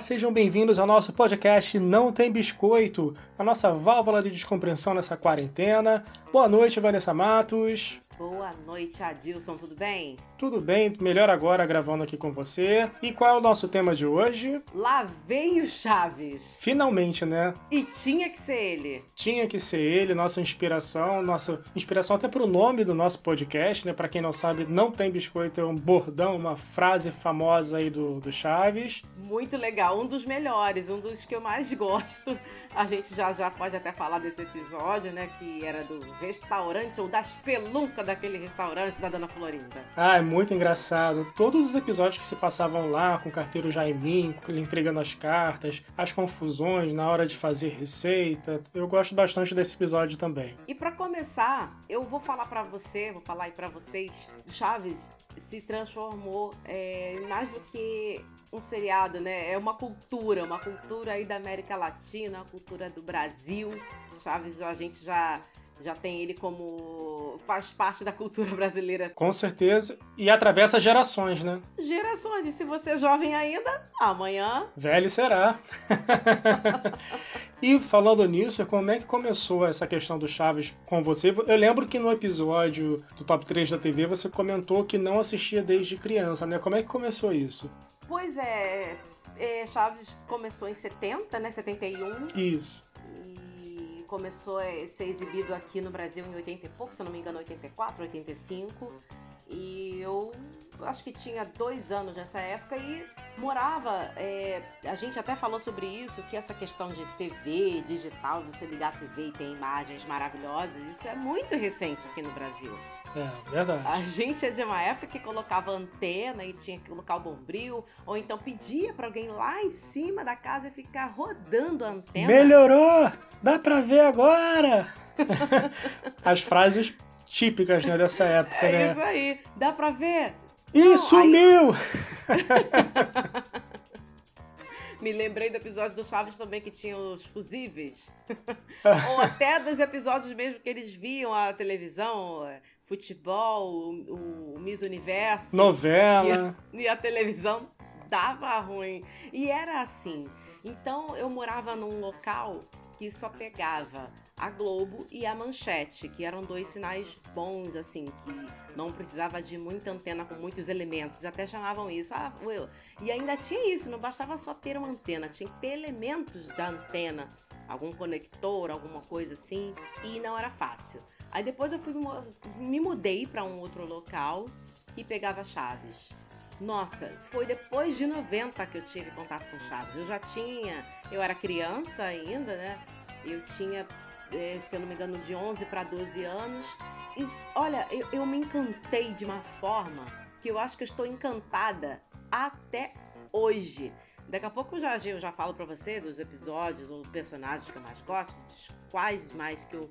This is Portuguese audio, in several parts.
Sejam bem-vindos ao nosso podcast Não Tem Biscoito, a nossa válvula de descompreensão nessa quarentena. Boa noite, Vanessa Matos. Boa noite, Adilson, tudo bem? Tudo bem, melhor agora gravando aqui com você. E qual é o nosso tema de hoje? Lá veio Chaves. Finalmente, né? E tinha que ser ele. Tinha que ser ele, nossa inspiração, nossa inspiração até pro nome do nosso podcast, né? Para quem não sabe, não tem biscoito, é um bordão, uma frase famosa aí do, do Chaves. Muito legal, um dos melhores, um dos que eu mais gosto. A gente já já pode até falar desse episódio, né? Que era do restaurante ou das peluncas daquele restaurante da Dona Florinda. Ah, é muito engraçado. Todos os episódios que se passavam lá, com o carteiro Jaimin, ele entregando as cartas, as confusões na hora de fazer receita. Eu gosto bastante desse episódio também. E para começar, eu vou falar para você, vou falar aí para vocês, Chaves se transformou é, em mais do que um seriado, né? É uma cultura, uma cultura aí da América Latina, a cultura do Brasil. Chaves, a gente já já tem ele como faz parte da cultura brasileira. Com certeza. E atravessa gerações, né? Gerações. E se você é jovem ainda, amanhã. Velho será. e falando nisso, como é que começou essa questão do Chaves com você? Eu lembro que no episódio do Top 3 da TV você comentou que não assistia desde criança, né? Como é que começou isso? Pois é, é Chaves começou em 70, né? 71. Isso começou a ser exibido aqui no Brasil em 80 e pouco, se eu não me engano, 84, 85. E eu acho que tinha dois anos nessa época e morava. É, a gente até falou sobre isso, que essa questão de TV, digital, você ligar a TV e ter imagens maravilhosas, isso é muito recente aqui no Brasil. É, verdade. A gente é de uma época que colocava antena e tinha que colocar o bombril, ou então pedia para alguém lá em cima da casa ficar rodando a antena. Melhorou! Dá pra ver agora! As frases típicas né, dessa época, é né? É isso aí. Dá pra ver? Não, sumiu! Aí... Me lembrei do episódio do Chaves também que tinha os fusíveis. Ou até dos episódios mesmo que eles viam a televisão, futebol, o, o Miss Universo. Novela. E a, e a televisão dava ruim. E era assim. Então eu morava num local que só pegava a Globo e a Manchete, que eram dois sinais bons, assim, que não precisava de muita antena com muitos elementos. Até chamavam isso. Ah, Will. E ainda tinha isso, não bastava só ter uma antena, tinha que ter elementos da antena, algum conector, alguma coisa assim, e não era fácil. Aí depois eu fui me mudei para um outro local que pegava chaves. Nossa, foi depois de 90 que eu tive contato com chaves. Eu já tinha, eu era criança ainda, né? Eu tinha, eh, se eu não me engano, de 11 para 12 anos. E olha, eu, eu me encantei de uma forma que eu acho que eu estou encantada até hoje. Daqui a pouco eu já, eu já falo para você dos episódios ou personagens que eu mais gosto, dos quais mais que eu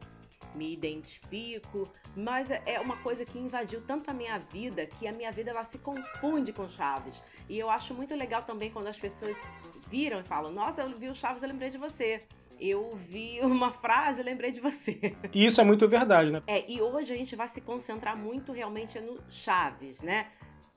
me identifico, mas é, uma coisa que invadiu tanto a minha vida que a minha vida ela se confunde com Chaves. E eu acho muito legal também quando as pessoas viram e falam: Nossa, eu vi o Chaves, eu lembrei de você eu vi uma frase e lembrei de você. Isso é muito verdade, né? É, e hoje a gente vai se concentrar muito realmente no Chaves, né?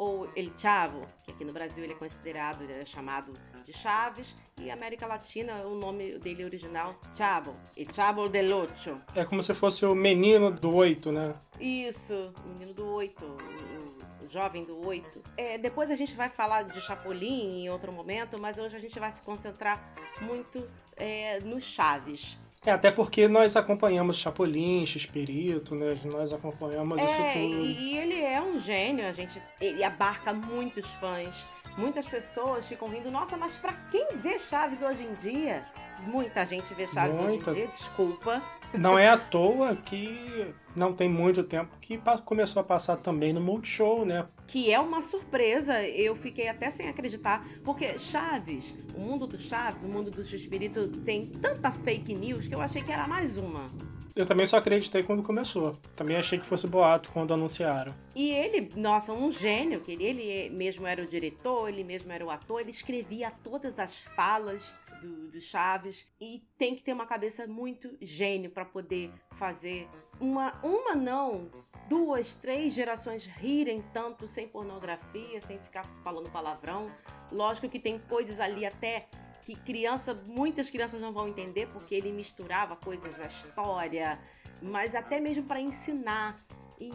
Ou El Chavo, que aqui no Brasil ele é considerado, ele é chamado de Chaves, e América Latina, o nome dele original, Chavo, El Chavo del Ocho. É como se fosse o menino do oito, né? Isso, o menino do oito, o, o jovem do oito. É, depois a gente vai falar de Chapolin em outro momento, mas hoje a gente vai se concentrar muito é, no Chaves. É, até porque nós acompanhamos Chapolin, Xperito, né? Nós acompanhamos é, isso tudo. E, e ele é um gênio, a gente, ele abarca muitos fãs. Muitas pessoas ficam vindo, nossa, mas para quem vê Chaves hoje em dia? Muita gente vê Chaves Muita. hoje em dia, desculpa. Não é à toa que não tem muito tempo que começou a passar também no Multishow, né? Que é uma surpresa, eu fiquei até sem acreditar, porque Chaves, o mundo do Chaves, o mundo do Espírito tem tanta fake news que eu achei que era mais uma. Eu também só acreditei quando começou. Também achei que fosse boato quando anunciaram. E ele, nossa, um gênio, que ele, ele mesmo era o diretor, ele mesmo era o ator, ele escrevia todas as falas do, do Chaves. E tem que ter uma cabeça muito gênio para poder fazer uma, uma não, duas, três gerações rirem tanto sem pornografia, sem ficar falando palavrão. Lógico que tem coisas ali até que criança, muitas crianças não vão entender porque ele misturava coisas da história, mas até mesmo para ensinar. E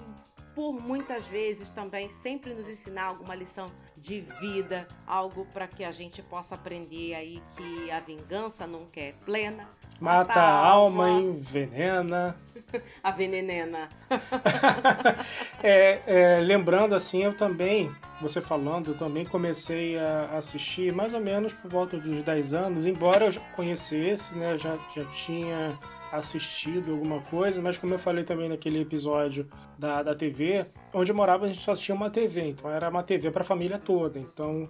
por muitas vezes também sempre nos ensinar alguma lição de vida, algo para que a gente possa aprender aí que a vingança nunca é plena. Mata a alma, alma envenena. a venenena. é, é, lembrando assim, eu também, você falando, eu também comecei a assistir mais ou menos por volta dos 10 anos, embora eu conhecesse, né, já, já tinha assistido alguma coisa, mas como eu falei também naquele episódio da, da TV, onde eu morava a gente só tinha uma TV, então era uma TV para a família toda, então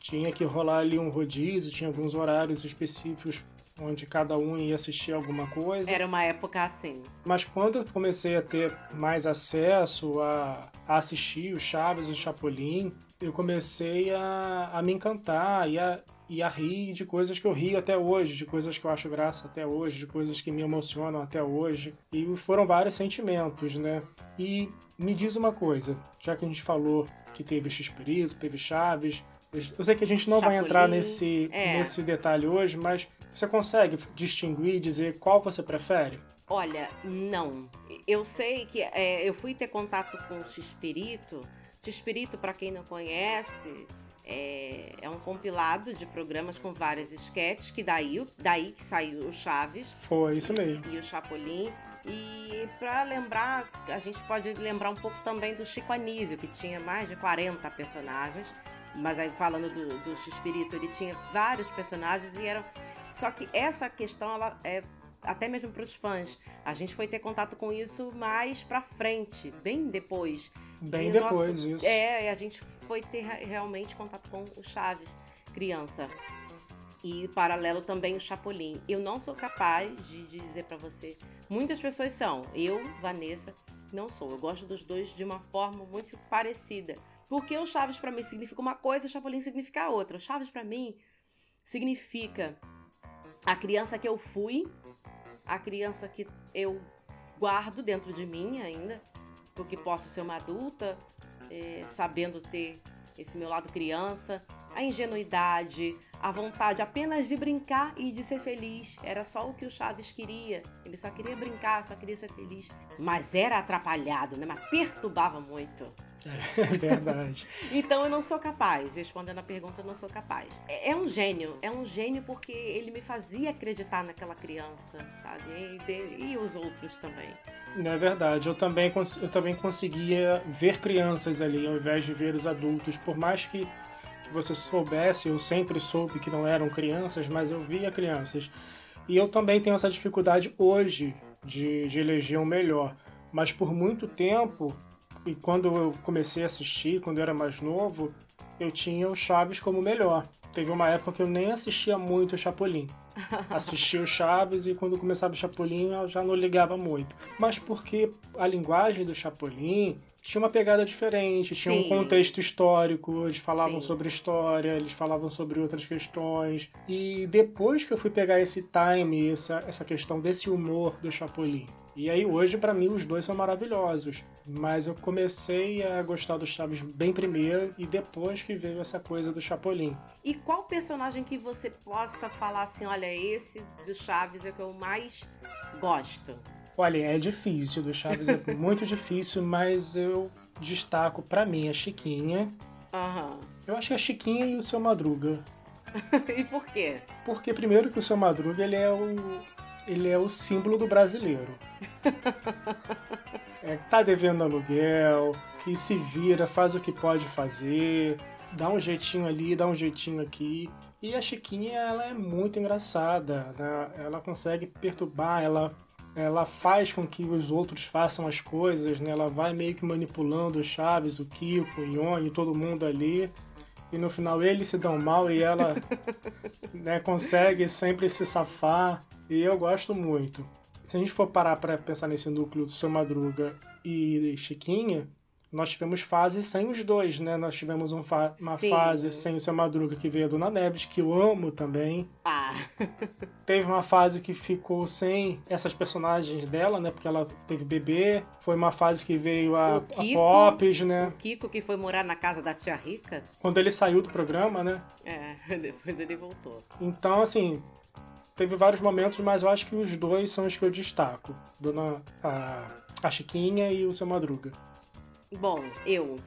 tinha que rolar ali um rodízio, tinha alguns horários específicos onde cada um ia assistir alguma coisa. Era uma época assim. Mas quando eu comecei a ter mais acesso a, a assistir o Chaves e o Chapolin, eu comecei a, a me encantar e a, e a rir de coisas que eu rio até hoje, de coisas que eu acho graça até hoje, de coisas que me emocionam até hoje. E foram vários sentimentos, né? E me diz uma coisa, já que a gente falou que teve X-Perito, teve Chaves, eu sei que a gente não Chapolin, vai entrar nesse, é. nesse detalhe hoje, mas você consegue distinguir e dizer qual você prefere? Olha, não. Eu sei que é, eu fui ter contato com o X-Espírito. X-Espírito, para quem não conhece, é, é, um compilado de programas com várias esquetes, que daí, daí que saiu o Chaves. Foi, isso mesmo. E o Chapolin. E para lembrar, a gente pode lembrar um pouco também do Chico Anísio, que tinha mais de 40 personagens. Mas aí falando do, do X-Espírito, ele tinha vários personagens e eram. Só que essa questão, ela é até mesmo para os fãs. A gente foi ter contato com isso mais para frente, bem depois. Bem e depois, nosso, isso. É, a gente foi ter realmente contato com o Chaves, criança. E paralelo também o Chapolin. Eu não sou capaz de, dizer para você. Muitas pessoas são. Eu, Vanessa, não sou. Eu gosto dos dois de uma forma muito parecida. Porque o Chaves para mim significa uma coisa, o Chapolin significa outra. O Chaves para mim significa a criança que eu fui, a criança que eu guardo dentro de mim ainda, porque posso ser uma adulta, é, sabendo ter esse meu lado criança, a ingenuidade, a vontade apenas de brincar e de ser feliz. Era só o que o Chaves queria. Ele só queria brincar, só queria ser feliz. Mas era atrapalhado, né? Mas perturbava muito. É verdade. então eu não sou capaz, respondendo a pergunta, eu não sou capaz. É, é, um gênio, é um gênio porque ele me fazia acreditar naquela criança, sabe? E, e os outros também. É verdade, eu também, eu também conseguia ver crianças ali ao invés de ver os adultos, por mais que você soubesse, eu sempre soube que não eram crianças, mas eu via crianças. E eu também tenho essa dificuldade hoje de, de eleger o um melhor. Mas por muito tempo e quando eu comecei a assistir, quando eu era mais novo, eu tinha o Chaves como melhor. Teve uma época que eu nem assistia muito o Chapolin. Assistia o Chaves e quando começava o Chapolin eu já não ligava muito. Mas porque a linguagem do Chapolin tinha uma pegada diferente, tinha Sim. um contexto histórico, eles falavam Sim. sobre história, eles falavam sobre outras questões. E depois que eu fui pegar esse time, essa, essa questão desse humor do Chapolin, e aí hoje para mim os dois são maravilhosos, mas eu comecei a gostar do Chaves bem primeiro e depois que veio essa coisa do Chapolin. E qual personagem que você possa falar assim, olha, esse do Chaves é o que eu mais gosto? Olha, é difícil, do Chaves é muito difícil, mas eu destaco para mim a Chiquinha. Uhum. Eu acho que a Chiquinha e o Seu Madruga. e por quê? Porque primeiro que o Seu Madruga ele é o ele é o símbolo do brasileiro. é, tá devendo aluguel, que se vira, faz o que pode fazer, dá um jeitinho ali, dá um jeitinho aqui. E a Chiquinha, ela é muito engraçada, né? ela consegue perturbar, ela, ela faz com que os outros façam as coisas, né? ela vai meio que manipulando o Chaves, o Kiko, o Ione, todo mundo ali. E no final eles se dão mal e ela né, consegue sempre se safar. E eu gosto muito. Se a gente for parar para pensar nesse núcleo do Seu Madruga e Chiquinha, nós tivemos fases sem os dois, né? Nós tivemos um fa uma Sim. fase sem o seu Madruga que veio a Dona Neves, que eu amo também. Ah. teve uma fase que ficou sem essas personagens dela, né? Porque ela teve bebê. Foi uma fase que veio a, Kiko, a Pops, né? O Kiko que foi morar na casa da tia Rica. Quando ele saiu do programa, né? É, depois ele voltou. Então, assim, teve vários momentos, mas eu acho que os dois são os que eu destaco. Dona a, a Chiquinha e o seu Madruga. Bom, eu.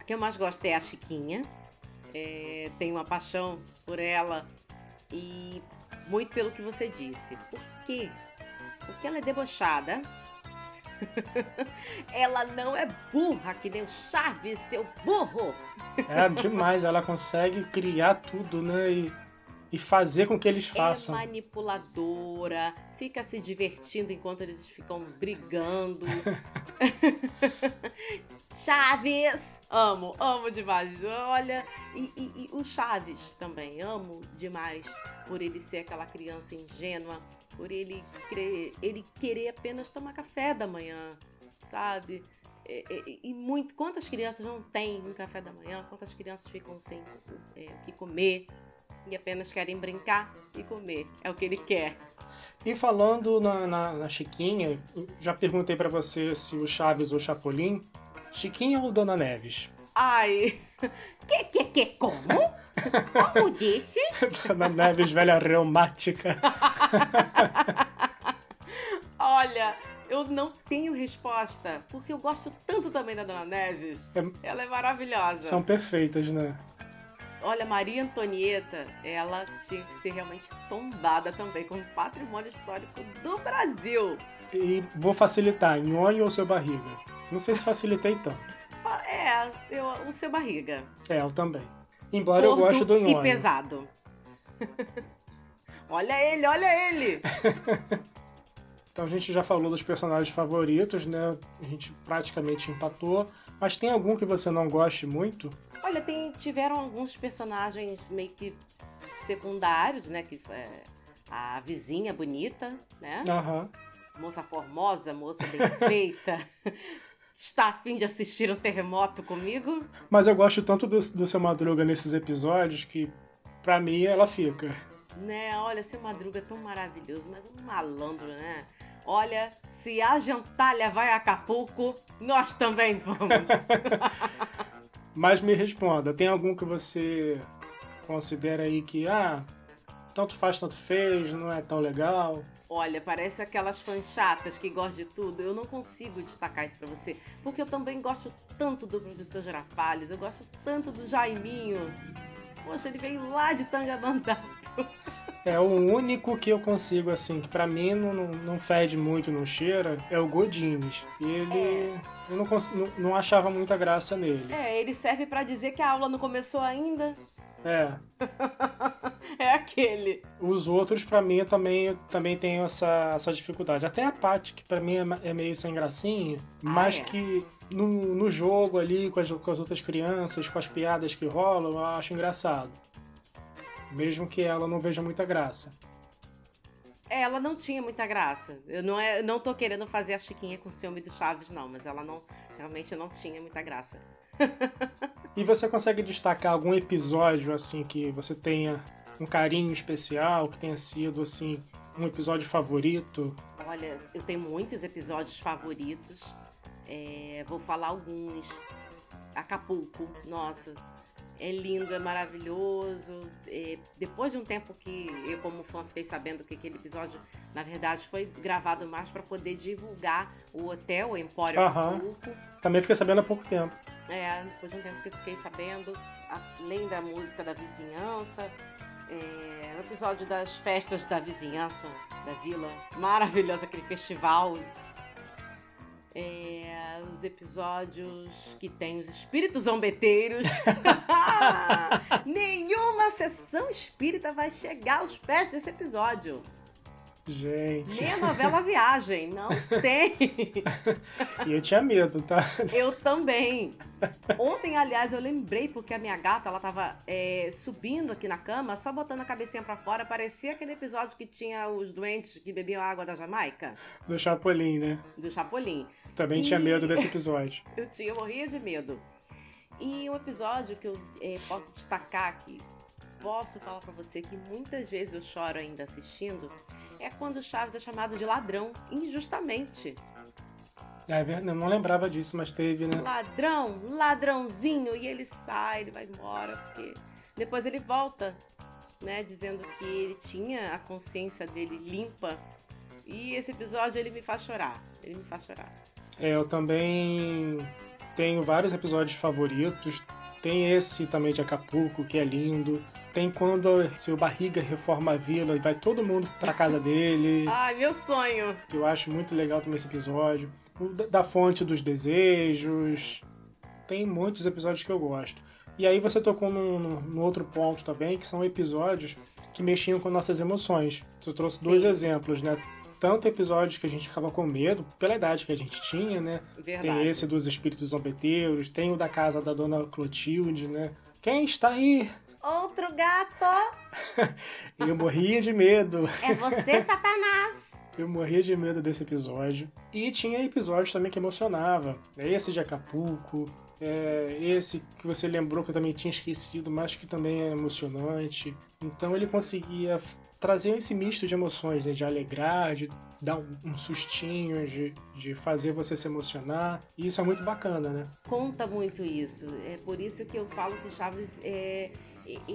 A que eu mais gosto é a Chiquinha. É, tenho uma paixão por ela e muito pelo que você disse. Por quê? Porque ela é debochada. ela não é burra que nem o Chaves, seu burro! É demais, ela consegue criar tudo, né? E e fazer com que eles é façam. É manipuladora, fica se divertindo enquanto eles ficam brigando. Chaves! Amo, amo demais. Olha, e, e, e, o Chaves também, amo demais por ele ser aquela criança ingênua, por ele, crer, ele querer apenas tomar café da manhã, sabe? E, e, muito, quantas crianças não têm um café da manhã? Quantas crianças ficam sem é, o que comer? E apenas querem brincar e comer. É o que ele quer. E falando na, na, na Chiquinha, já perguntei para você se o Chaves ou o Chapolin. Chiquinha ou Dona Neves? Ai. Que, que, que, como? Como disse? Dona Neves, velha reumática. Olha, eu não tenho resposta, porque eu gosto tanto também da Dona Neves. É... Ela é maravilhosa. São perfeitas, né? Olha, Maria Antonieta, ela tinha que ser realmente tombada também como patrimônio histórico do Brasil. E vou facilitar, nhonho ou seu barriga? Não sei se facilitei tanto. É, eu, o seu barriga. É, eu também. Embora Gordo eu goste do nhonho. E pesado. olha ele, olha ele! então a gente já falou dos personagens favoritos, né? A gente praticamente empatou. Mas tem algum que você não goste muito? Olha, tem, tiveram alguns personagens meio que secundários, né? Que é a vizinha bonita, né? Uhum. Moça formosa, moça bem feita. Está afim de assistir um terremoto comigo? Mas eu gosto tanto do, do seu Madruga nesses episódios que, pra mim, ela fica. Né, olha, seu Madruga é tão maravilhoso, mas é um malandro, né? Olha, se a gentalha vai a Acapulco, nós também vamos. Mas me responda, tem algum que você considera aí que, ah, tanto faz, tanto fez, não é tão legal? Olha, parece aquelas fãs chatas que gostam de tudo. Eu não consigo destacar isso pra você, porque eu também gosto tanto do professor Girafales, eu gosto tanto do Jaiminho. Poxa, ele veio lá de Tangamandapio. É o único que eu consigo, assim, que pra mim não, não, fede muito, não cheira, é o Godines. Ele. É. Eu não, não, não achava muita graça nele. É, ele serve para dizer que a aula não começou ainda. É. é aquele. Os outros, para mim, também, também tenho essa, essa dificuldade. Até a Paty, que para mim é, é, meio sem gracinha, ah, mas é. que no, no jogo ali, com as, com as outras crianças, com as piadas que rolam, eu acho engraçado mesmo que ela não veja muita graça. É, ela não tinha muita graça. Eu não, é, não tô querendo fazer a Chiquinha com ciúme do Chaves, não, mas ela não realmente não tinha muita graça. e você consegue destacar algum episódio assim que você tenha um carinho especial, que tenha sido assim um episódio favorito? Olha, eu tenho muitos episódios favoritos. É, vou falar alguns. Acapulco, nossa, é lindo, é maravilhoso. É, depois de um tempo que eu, como fã, fiquei sabendo que aquele episódio, na verdade, foi gravado mais para poder divulgar o hotel, o Empório uhum. Também fiquei sabendo há pouco tempo. É, depois de um tempo que eu fiquei sabendo, além da música da vizinhança, é, o episódio das festas da vizinhança, da vila, maravilhoso aquele festival é, os episódios que tem os espíritos zombeteiros. Nenhuma sessão espírita vai chegar aos pés desse episódio. Gente. Nem a novela Viagem, não tem. e eu tinha medo, tá? Eu também. Ontem, aliás, eu lembrei porque a minha gata, ela tava é, subindo aqui na cama, só botando a cabecinha pra fora. Parecia aquele episódio que tinha os doentes que bebiam água da Jamaica. Do Chapolin, né? Do Chapolin. Também e... tinha medo desse episódio. eu tinha, eu morria de medo. E um episódio que eu é, posso destacar aqui, posso falar para você que muitas vezes eu choro ainda assistindo, é quando o Chaves é chamado de ladrão, injustamente. É, eu não lembrava disso, mas teve, né? Ladrão, ladrãozinho, e ele sai, ele vai embora, porque depois ele volta, né, dizendo que ele tinha a consciência dele limpa. E esse episódio ele me faz chorar, ele me faz chorar. É, eu também tenho vários episódios favoritos. Tem esse também de Acapulco, que é lindo. Tem quando seu barriga reforma a vila e vai todo mundo pra casa dele. Ai, meu sonho! Eu acho muito legal também esse episódio. O da fonte dos desejos. Tem muitos episódios que eu gosto. E aí você tocou num, num outro ponto também, que são episódios que mexiam com nossas emoções. Você trouxe Sim. dois exemplos, né? Tanto episódios que a gente ficava com medo, pela idade que a gente tinha, né? Verdade. Tem esse dos espíritos zombeteiros, tem o da casa da dona Clotilde, né? Quem está aí? Outro gato! eu morria de medo. É você, Satanás! Eu morria de medo desse episódio. E tinha episódios também que emocionava. Esse de Acapulco, é, esse que você lembrou que eu também tinha esquecido, mas que também é emocionante. Então ele conseguia trazer esse misto de emoções, né? de alegrar, de dar um, um sustinho, de, de fazer você se emocionar. E isso é muito bacana, né? Conta muito isso. É por isso que eu falo que Chaves é,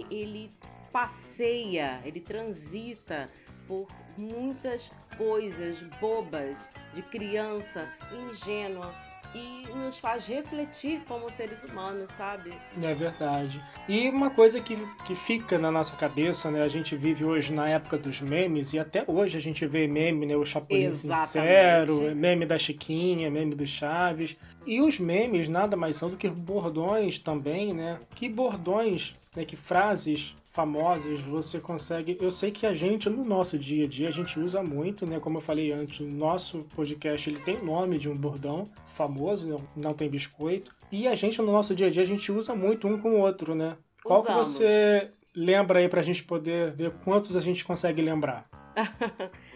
ele passeia, ele transita por muitas coisas bobas de criança ingênua e nos faz refletir como seres humanos, sabe? É verdade. E uma coisa que, que fica na nossa cabeça, né? A gente vive hoje na época dos memes e até hoje a gente vê meme, né? O Chapolin Exatamente. Sincero, meme da Chiquinha, meme do Chaves. E os memes nada mais são do que bordões também, né? Que bordões, né? Que frases famosas você consegue. Eu sei que a gente, no nosso dia a dia, a gente usa muito, né? Como eu falei antes, o nosso podcast ele tem nome de um bordão famoso, não, não tem biscoito. E a gente, no nosso dia a dia, a gente usa muito um com o outro, né? Qual que você lembra aí pra gente poder ver quantos a gente consegue lembrar?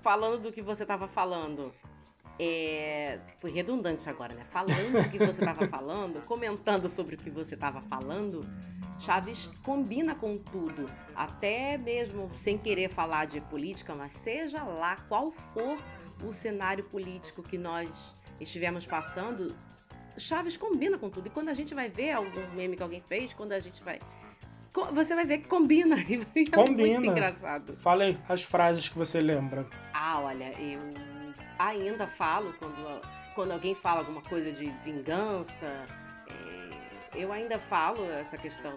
falando do que você estava falando, é... foi redundante agora, né? Falando do que você estava falando, comentando sobre o que você estava falando, Chaves combina com tudo, até mesmo sem querer falar de política, mas seja lá qual for o cenário político que nós estivemos passando, Chaves combina com tudo. E quando a gente vai ver algum meme que alguém fez, quando a gente vai. Você vai ver que combina. E é combina. muito engraçado. Fala aí as frases que você lembra. Ah, olha, eu ainda falo quando, quando alguém fala alguma coisa de vingança. É, eu ainda falo essa questão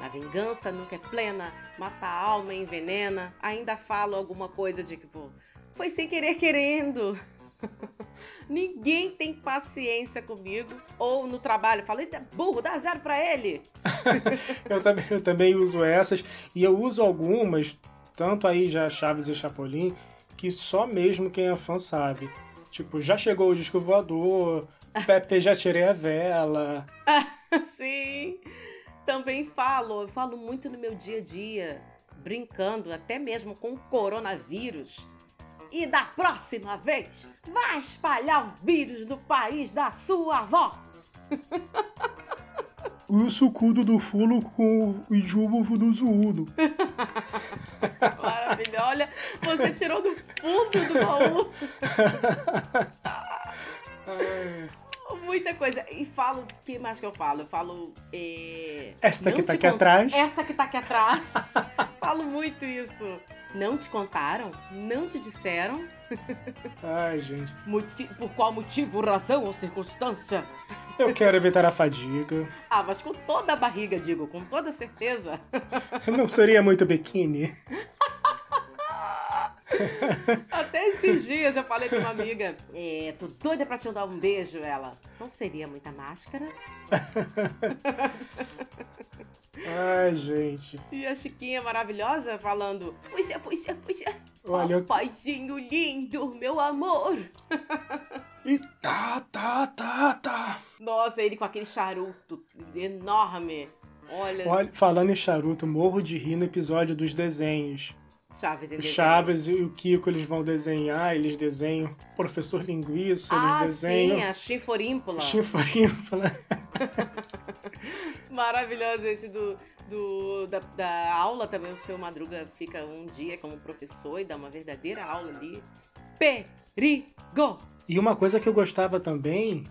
da, vingança nunca é plena, mata a alma, envenena. Ainda falo alguma coisa de tipo, foi sem querer querendo. Ninguém tem paciência comigo. Ou no trabalho, falei, burro, dá zero pra ele. eu, também, eu também uso essas. E eu uso algumas, tanto aí já Chaves e Chapolin, que só mesmo quem é fã sabe. Tipo, já chegou o disco voador, Pepe já tirei a vela. Sim. Também falo, eu falo muito no meu dia a dia, brincando até mesmo com o coronavírus e da próxima vez, vai espalhar o vírus do país da sua avó. O sucudo do fulo com o ijubo do zuudo. Maravilha. Olha, você tirou do fundo do baú. Muita coisa. E falo, o que mais que eu falo? Eu falo. É... Essa que tá aqui atrás. Essa que tá aqui atrás. falo muito isso. Não te contaram? Não te disseram? Ai, gente. Por qual motivo, razão ou circunstância? Eu quero evitar a fadiga. Ah, mas com toda a barriga, digo, com toda certeza. Não seria muito biquíni. Até esses dias eu falei com uma amiga, é, tô doida pra te dar um beijo, ela. Não seria muita máscara? Ai, gente. E a Chiquinha maravilhosa falando, puxa, puxa, puxa. Olha, Papaizinho lindo, meu amor. E tá, tá, tá, tá. Nossa, ele com aquele charuto enorme. Olha, Olha, falando em charuto, morro de rir no episódio dos desenhos. Chaves O. Chaves e o Kiko, eles vão desenhar, eles desenham Professor Linguiça, Ah, eles desenham sim, a Chinforímpula. Chinforímpula. Maravilhoso esse do, do, da, da aula também. O seu Madruga fica um dia como professor e dá uma verdadeira aula ali. Perigo! E uma coisa que eu gostava também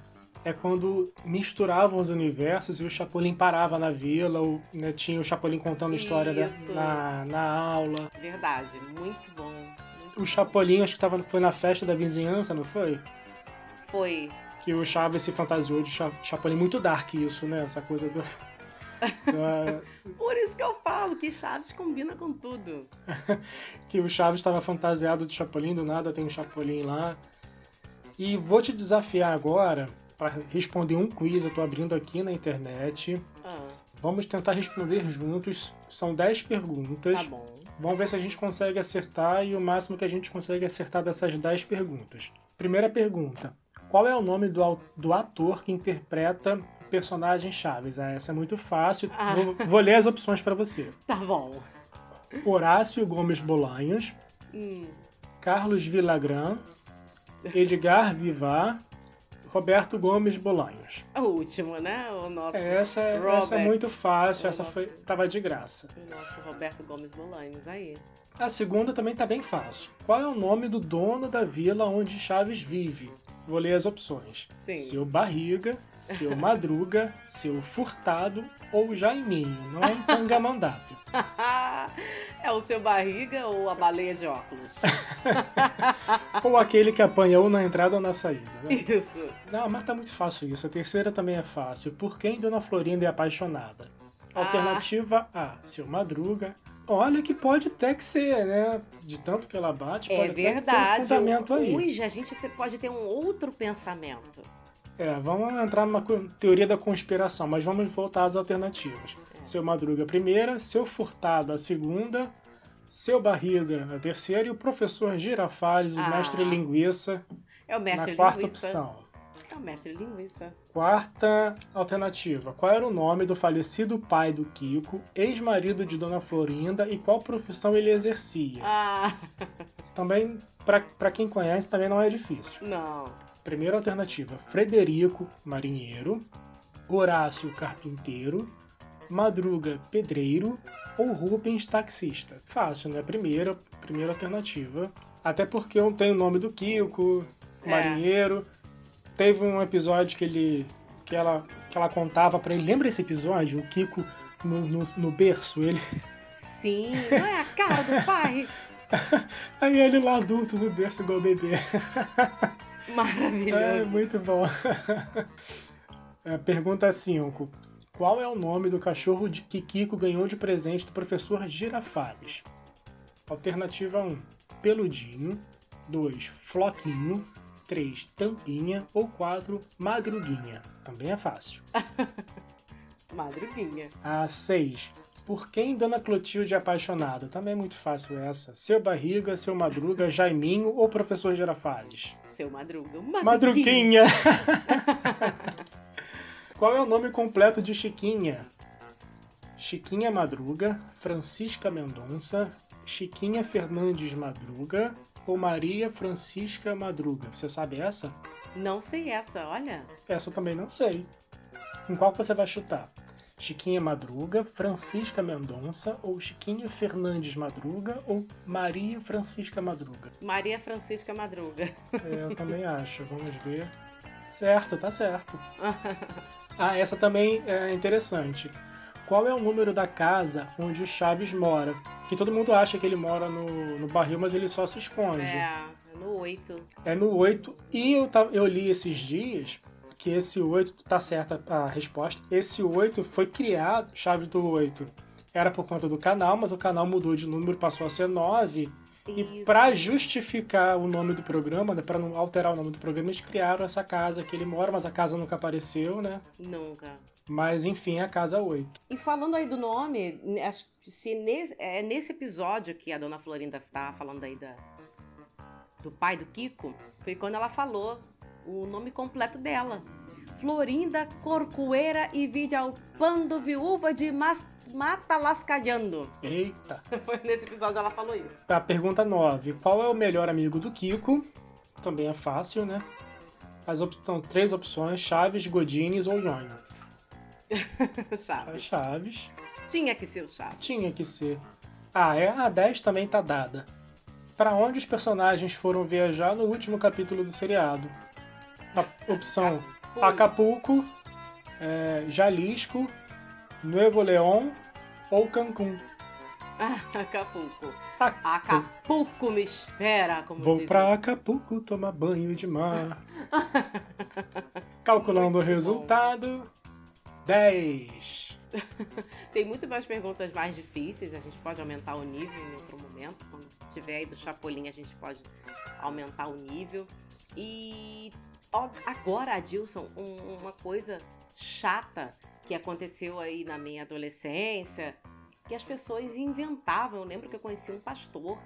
é quando misturavam os universos e o Chapolin parava na vila, ou né, tinha o Chapolin contando a história da- na, na aula. Verdade, muito bom. muito O Chapolin, acho que tava, foi na festa da vizinhança, não foi? Foi. Que o Chaves se fantasiou de Cha- Chapolin. Muito dark isso, né? Essa coisa do... Por isso que eu falo que Chaves combina com tudo. que o Chaves estava fantasiado de Chapolin, do nada tem um Chapolin lá. E vou te desafiar agora para responder um quiz, eu tô abrindo aqui na internet. Ah, Vamos tentar responder juntos. São 10 perguntas. tá bom. Vamos ver se a gente consegue acertar e o máximo que a gente consegue acertar dessas 10 perguntas. Primeira pergunta: Qual é o nome do, do ator que interpreta o personagem Chaves? Ah, essa é muito fácil. Ah. Vou, vou ler as opções para você: Tá bom. Horácio Gomes Bolanhos, Hum, Carlos Villagrán, Edgar Vivar, Roberto Gomes Bolanhos. o último, né? O nosso, Essa, essa é muito fácil, O essa nosso- foi, tava de graça. o nosso Roberto Gomes Bolanhos. Aí. A segunda também tá bem fácil. Qual é o nome do dono da vila onde Chaves vive? Vou ler as opções. Sim. Seu Barriga, seu Madruga, seu Furtado ou Jaiminho. Não é um tangamandape. é o seu barriga ou a baleia de óculos? ou aquele que apanha ou na entrada ou na saída. Né? Isso. Não, mas tá muito fácil isso. A terceira também é fácil. Por quem Dona Florinda é apaixonada? Alternativa A, seu Madruga. Olha que pode até que ser, né? De tanto que ela bate, É pode que ter um verdade. fundamento aí. Hoje a gente te- pode ter um outro pensamento. É, vamos entrar numa teoria da conspiração, mas vamos voltar às alternativas. É. Seu Madruga a primeira, seu Furtado a segunda, seu Barriga a terceira e o professor Girafales, o Ah. mestre linguiça, É o mestre na quarta linguiça. opção. É o mestre linguiça. Quarta alternativa. Qual era o nome do falecido pai do Kiko, ex-marido de Dona Florinda e qual profissão ele exercia? Ah, Também, para quem conhece, também não é difícil. não. Primeira alternativa: Frederico, marinheiro, Horácio, carpinteiro, Madruga, pedreiro ou Rubens, taxista. Fácil, né? Primeira, primeira alternativa. Até porque eu tenho o nome do Kiko, É. Teve um episódio que ele que ela, que ela contava pra ele. Lembra esse episódio? O Kiko no, no, no berço, ele. Sim, não é a cara do pai? Aí ele lá adulto no berço igual bebê. É Maravilhoso. muito bom. É, Pergunta 5. Qual é o nome do cachorro de que Kiko ganhou de presente do professor Girafales? Alternativa 1. Peludinho. 2. Floquinho. 3. Tampinha. Ou 4. Madruguinha. Também é fácil. Madruguinha. A 6. Por quem Dona Clotilde é apaixonada? Também é muito fácil essa. Seu Barriga, Seu Madruga, Jaiminho ou Professor Girafales? Seu Madruga. Madruguinha. Madruguinha! Qual é o nome completo de Chiquinha? Chiquinha Madruga, Francisca Mendonça, Chiquinha Fernandes Madruga ou Maria Francisca Madruga? Você sabe essa? Não sei essa, olha. Essa eu também não sei. Em qual você vai chutar? Chiquinha Madruga, Francisca Mendonça ou Chiquinha Fernandes Madruga ou Maria Francisca Madruga? Maria Francisca Madruga. É, eu também acho. Vamos ver. Certo, tá certo. Ah, essa também é interessante. Qual é o número da casa onde o Chaves mora? Que todo mundo acha que ele mora no, no barril, mas ele só se esconde. É, no 8. É no 8. E eu, eu li esses dias que esse 8, tá certa a resposta, esse 8 foi criado, Chaves do 8. Era por conta do canal, mas o canal mudou de número, passou a ser 9. E para justificar o nome do programa, né, para não alterar o nome do programa, eles criaram essa casa que ele mora, mas a casa nunca apareceu, né? Nunca. Mas enfim, a casa 8. E falando aí do nome, acho que se nesse, é nesse episódio que a dona Florinda tá falando aí da, do pai do Kiko, foi quando ela falou o nome completo dela. Florinda Corcoeira e Vidalpando Viúva de Mas Mata Lascalhando. Eita! Foi nesse episódio ela falou isso. Tá, pergunta 9. Qual é o melhor amigo do Kiko? Também é fácil, né? As op são três opções: Chaves, Godines ou Nhonho. Chaves. Chaves. Tinha que ser o Chaves. Tinha que ser. Ah, é, a 10 também tá dada. Para onde os personagens foram viajar no último capítulo do seriado? A opção Acapulco, é, Jalisco, Nuevo León ou Cancún? Acapulco. Acapulco me espera, como Vou dizem. pra Acapulco tomar banho de mar. Calculando o resultado. 10. Tem muito mais perguntas mais difíceis, a gente pode aumentar o nível em outro momento. Quando tiver aí do Chapolin, a gente pode aumentar o nível. E ó, agora, Adilson, um, uma coisa chata que aconteceu aí na minha adolescência, que as pessoas inventavam. Eu lembro que eu conheci um pastor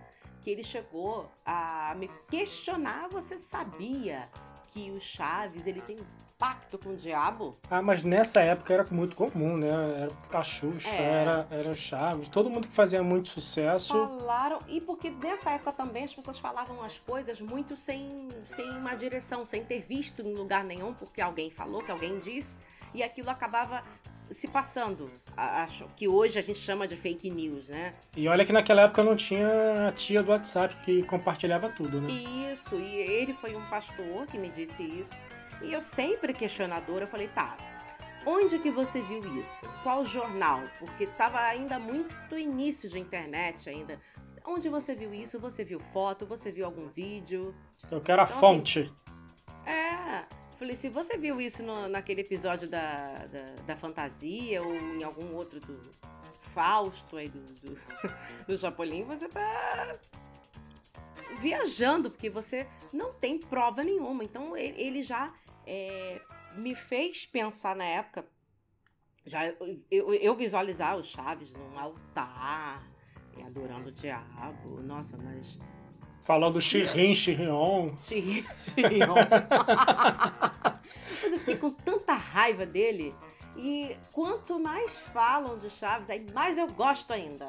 que ele chegou a me questionar, você sabia que o Chaves, ele tem pacto com o diabo? Ah, mas nessa época era muito comum, né? Era a Xuxa, É. era, era Chaves. Todo mundo que fazia muito sucesso. Falaram, e porque nessa época também as pessoas falavam as coisas muito sem, sem uma direção, sem ter visto em lugar nenhum, porque alguém falou, que alguém disse, e aquilo acabava se passando. Acho que hoje a gente chama de fake news, né? E olha que naquela época não tinha a tia do WhatsApp que compartilhava tudo, né? Isso, e ele foi um pastor que me disse isso. E eu sempre questionadora, eu falei, tá, onde que você viu isso? Qual jornal? Porque tava ainda muito início de internet ainda. Onde você viu isso? Você viu foto? Você viu algum vídeo? Eu quero a Então, fonte. É. Falei, se você viu isso no- naquele episódio da, da, da fantasia ou em algum outro do Fausto aí do, do, do Chapolin, você tá viajando, porque você não tem prova nenhuma. Então ele já é, me fez pensar na época, já eu, eu, eu visualizar o Chaves num altar, e adorando o diabo. Nossa, mas Falando Xirion. Chirion. Mas eu fiquei com tanta raiva dele. E quanto mais falam de Chaves, aí mais eu gosto ainda.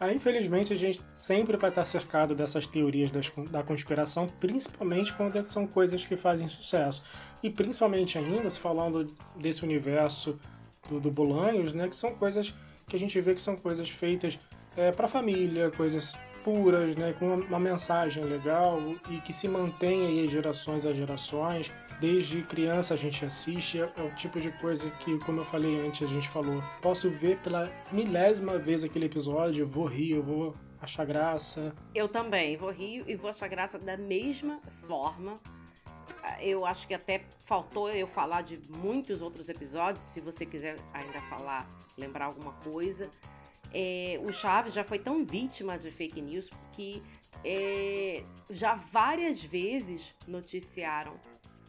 Aí, infelizmente, a gente sempre vai estar cercado dessas teorias das- da conspiração, principalmente quando são coisas que fazem sucesso. E principalmente ainda, se falando desse universo do, do Bolanhos, né, que são coisas que a gente vê que são coisas feitas é, para família, coisas puras, né, com uma, mensagem legal e que se mantém aí gerações a gerações. Desde criança a gente assiste, é, é o tipo de coisa que, como eu falei antes, a gente falou, posso ver pela milésima vez aquele episódio, eu vou rir, eu vou achar graça. Eu também vou rir e vou achar graça da mesma forma. Eu acho que até faltou eu falar de muitos outros episódios. Se você quiser ainda falar, lembrar alguma coisa. É, o Chaves já foi tão vítima de fake news que é, já várias vezes noticiaram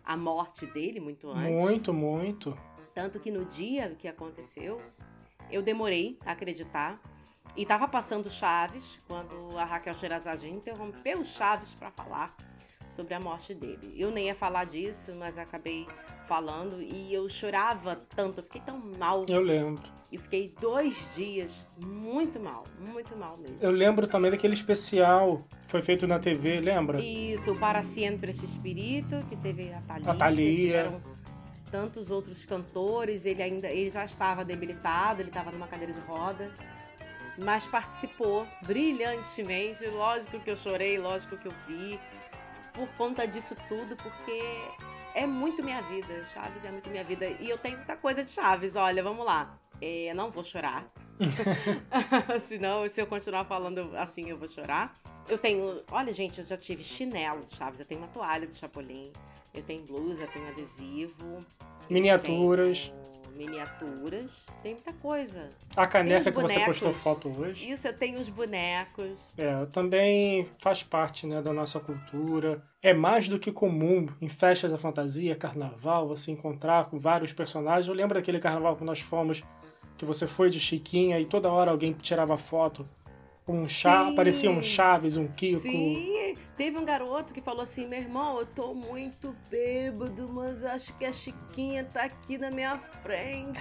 a morte dele muito antes. Muito, muito. Tanto que no dia que aconteceu, eu demorei a acreditar. E tava passando Chaves quando a Raquel Sherazade interrompeu o Chaves para falar sobre a morte dele. Eu nem ia falar disso, mas acabei falando e eu chorava tanto, eu fiquei tão mal. Eu lembro. E fiquei dois dias muito mal, muito mal mesmo. Eu lembro também daquele especial que foi feito na TV, lembra? Isso, Para Siempre Esse Espírito, que teve a Thalia, A Thalia. tantos outros cantores, ele ainda ele já estava debilitado, ele estava numa cadeira de roda, mas participou brilhantemente. Lógico que eu chorei, lógico que eu vi, por conta disso tudo, porque é muito minha vida, Chaves é muito minha vida. E eu tenho muita coisa de Chaves, olha, vamos lá. É, não vou chorar. Senão, se eu continuar falando assim, eu vou chorar. Eu tenho. Olha, gente, eu já tive chinelo de Chaves, eu tenho uma toalha do Chapolin, eu tenho blusa, eu tenho adesivo. Miniaturas. Miniaturas, tem muita coisa. A caneca que você postou foto hoje. Isso, eu tenho os bonecos. É, também faz parte né, da nossa cultura. É mais do que comum em festas da fantasia, carnaval, você encontrar com vários personagens. Eu lembro daquele carnaval que nós fomos, que você foi de Chiquinha e toda hora alguém tirava foto um chá, aparecia um Chaves, um Kiko. Sim, teve um garoto que falou assim: meu irmão, eu tô muito bêbado, mas acho que a Chiquinha tá aqui na minha frente.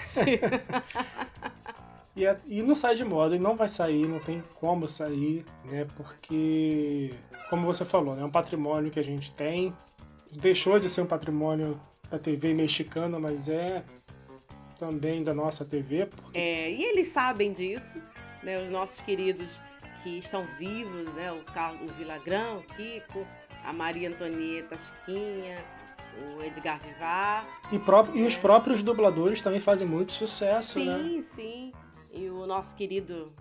e, e não sai de moda, e não vai sair, não tem como sair, né? Porque, como você falou, né, é um patrimônio que a gente tem. Deixou de ser um patrimônio da TV mexicana, mas é também da nossa TV. Porque... É, e eles sabem disso, né? Os nossos queridos que estão vivos, né? O Carlos Vilagrão, o Kiko, a Maria Antonieta Chiquinha, o Edgar Vivar. E, é. e os é. próprios dubladores também fazem muito sucesso, sim, né? Sim, sim. E o nosso querido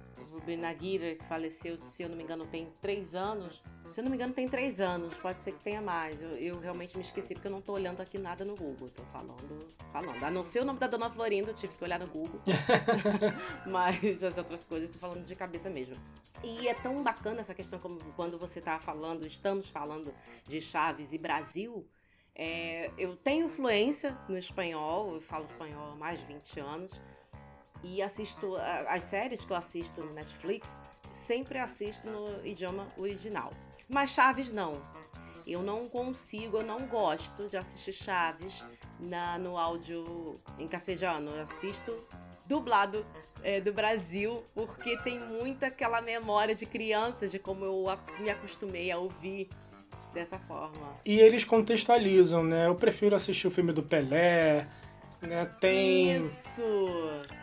Rubem Naguira, que faleceu, se eu não me engano, tem três anos. Se eu não me engano, tem três anos, pode ser que tenha mais. Eu, eu realmente me esqueci porque eu não estou olhando aqui nada no Google. Tô falando, falando. A não ser o nome da Dona Florinda, eu tive que olhar no Google. Mas as outras coisas, estou falando de cabeça mesmo. E é tão bacana essa questão como quando você está falando, estamos falando de Chaves e Brasil. É, eu tenho fluência no espanhol, eu falo espanhol há mais de 20 anos e assisto as séries que eu assisto no Netflix, sempre assisto no idioma original. Mas Chaves não. Eu não consigo, eu não gosto de assistir Chaves na, no áudio em castelhano. Eu assisto dublado é, do Brasil, porque tem muita aquela memória de criança, de como eu me acostumei a ouvir dessa forma. E eles contextualizam, né? Eu prefiro assistir o filme do Pelé, né? Tem. Isso!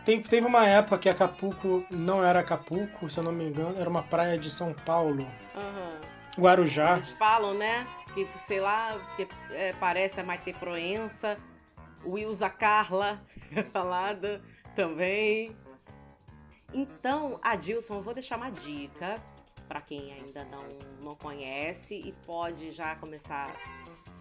Tem, teve uma época que Acapulco não era Acapulco, se eu não me engano, era uma praia de São Paulo. Uhum. Guarujá. Eles falam, né? Que, sei lá, que é, parece a Maite Proença, o Wilza Carla falado também. Então, Adilson, eu vou deixar uma dica para quem ainda não, não conhece e pode já começar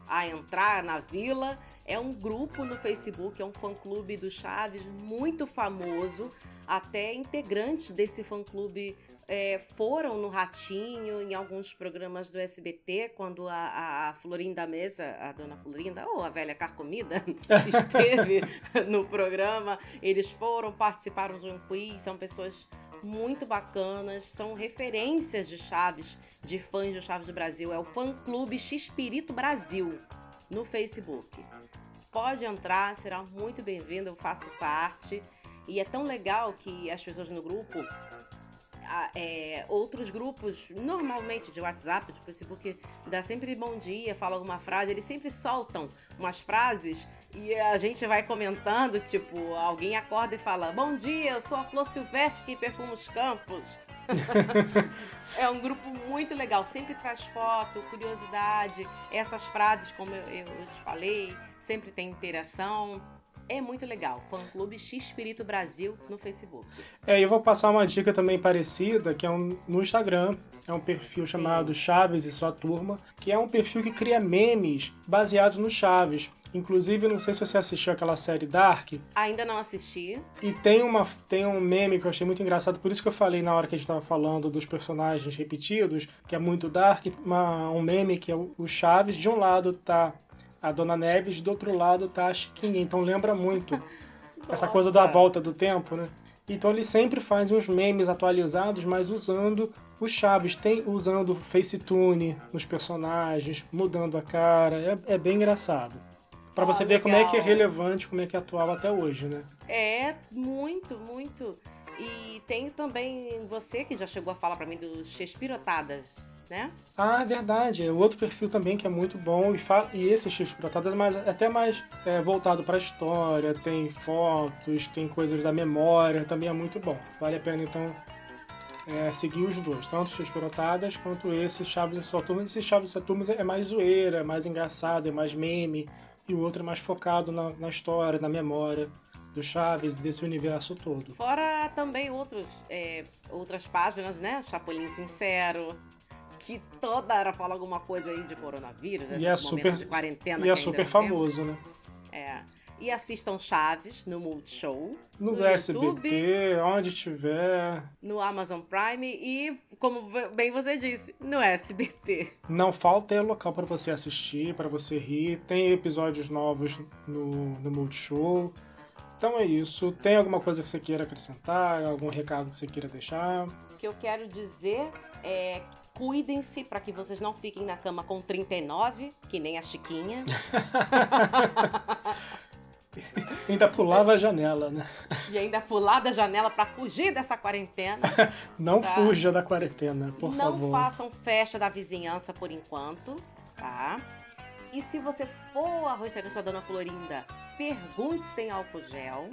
a entrar na vila é um grupo no Facebook, é um fã-clube do Chaves muito famoso. Até integrantes desse fã-clube é, foram no Ratinho, em alguns programas do SBT, quando a, a Florinda Mesa, a dona Florinda, ou a velha Carcomida, esteve no programa. Eles foram, participaram de um quiz, são pessoas muito bacanas, são referências de Chaves, de fãs de Chaves do Brasil. É o fã-clube X-Espírito Brasil no Facebook pode entrar, será muito bem-vindo, eu faço parte. E é tão legal que as pessoas no grupo, é, outros grupos, normalmente de WhatsApp, de Facebook, dá sempre bom dia, fala alguma frase, eles sempre soltam umas frases e a gente vai comentando, tipo, alguém acorda e fala: Bom dia, eu sou a Flor Silvestre que perfuma os campos. é um grupo muito legal, sempre traz foto, curiosidade, essas frases, como eu, eu te falei, sempre tem interação. É muito legal. Fã Clube X Espírito Brasil no Facebook. É, eu vou passar uma dica também parecida, que é um, no Instagram. É um perfil Sim. chamado Chaves e Sua Turma, que é um perfil que cria memes baseados no Chaves. Inclusive, não sei se você assistiu aquela série Dark. Ainda não assisti. E tem, uma, tem um meme que eu achei muito engraçado, por isso que eu falei na hora que a gente estava falando dos personagens repetidos, que é muito Dark, uma, um meme que é o Chaves, de um lado tá a Dona Neves, do outro lado tá a Chiquinha, então lembra muito essa coisa da volta do tempo, né? Então ele sempre faz uns memes atualizados, mas usando o Chaves, tem usando Facetune nos personagens, mudando a cara, é, é bem engraçado. Para você ver como é que é relevante, como é que é atual até hoje, né? É, muito, muito. E tem também você que já chegou a falar para mim dos Chespirotadas, né? Ah, é verdade. É outro perfil também que é muito bom. E, e esse Chespirotadas é mais, até mais é, voltado para a história, tem fotos, tem coisas da memória, também é muito bom. Vale a pena então é, seguir os dois, tanto os Chespirotadas quanto esse Chaves e Sua Turma. Esse Chaves e Sua Turma é mais zoeira, é mais engraçado, é mais meme e o outro é mais focado na, na história, na memória do Chaves, desse universo todo. Fora também outros, é, outras páginas, né? Chapolin Sincero, que toda hora fala alguma coisa aí de coronavírus, e é super, de quarentena. E é super famoso, né? É. E assistam Chaves no Multishow. No, no SBT, YouTube, onde tiver. No Amazon Prime e, como bem você disse, no SBT. Não falta local para você assistir, para você rir. Tem episódios novos no, no Multishow. Então é isso. Tem alguma coisa que você queira acrescentar? Algum recado que você queira deixar? O que eu quero dizer é cuidem-se para que vocês não fiquem na cama com 39, que nem a Chiquinha. ainda pulava a janela, né? E ainda pular da janela para fugir dessa quarentena. Não tá? fuja da quarentena, por não favor. Não façam festa da vizinhança por enquanto, tá? E se você for a restaurante da Dona Florinda, pergunte se tem álcool gel.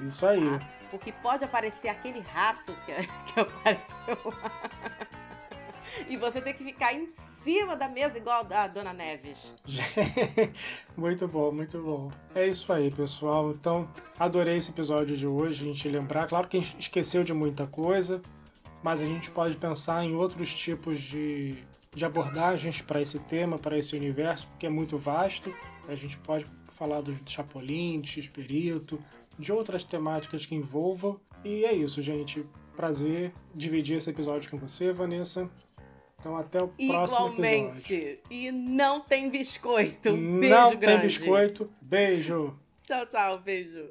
Isso aí. Tá? Porque pode aparecer aquele rato que, que apareceu lá. E você tem que ficar em cima da mesa igual a Dona Neves. muito bom, muito bom. É isso aí, pessoal. Então, adorei esse episódio de hoje, a gente lembrar. Claro que a gente esqueceu de muita coisa, mas a gente pode pensar em outros tipos de, de abordagens para esse tema, para esse universo, porque é muito vasto. A gente pode falar do Chapolin, de X-Perito, de outras temáticas que envolvam. E é isso, gente. Prazer dividir esse episódio com você, Vanessa. Então até o próximo Igualmente. episódio. E não tem biscoito. Beijo não grande. tem biscoito. Beijo. Tchau, tchau. Beijo.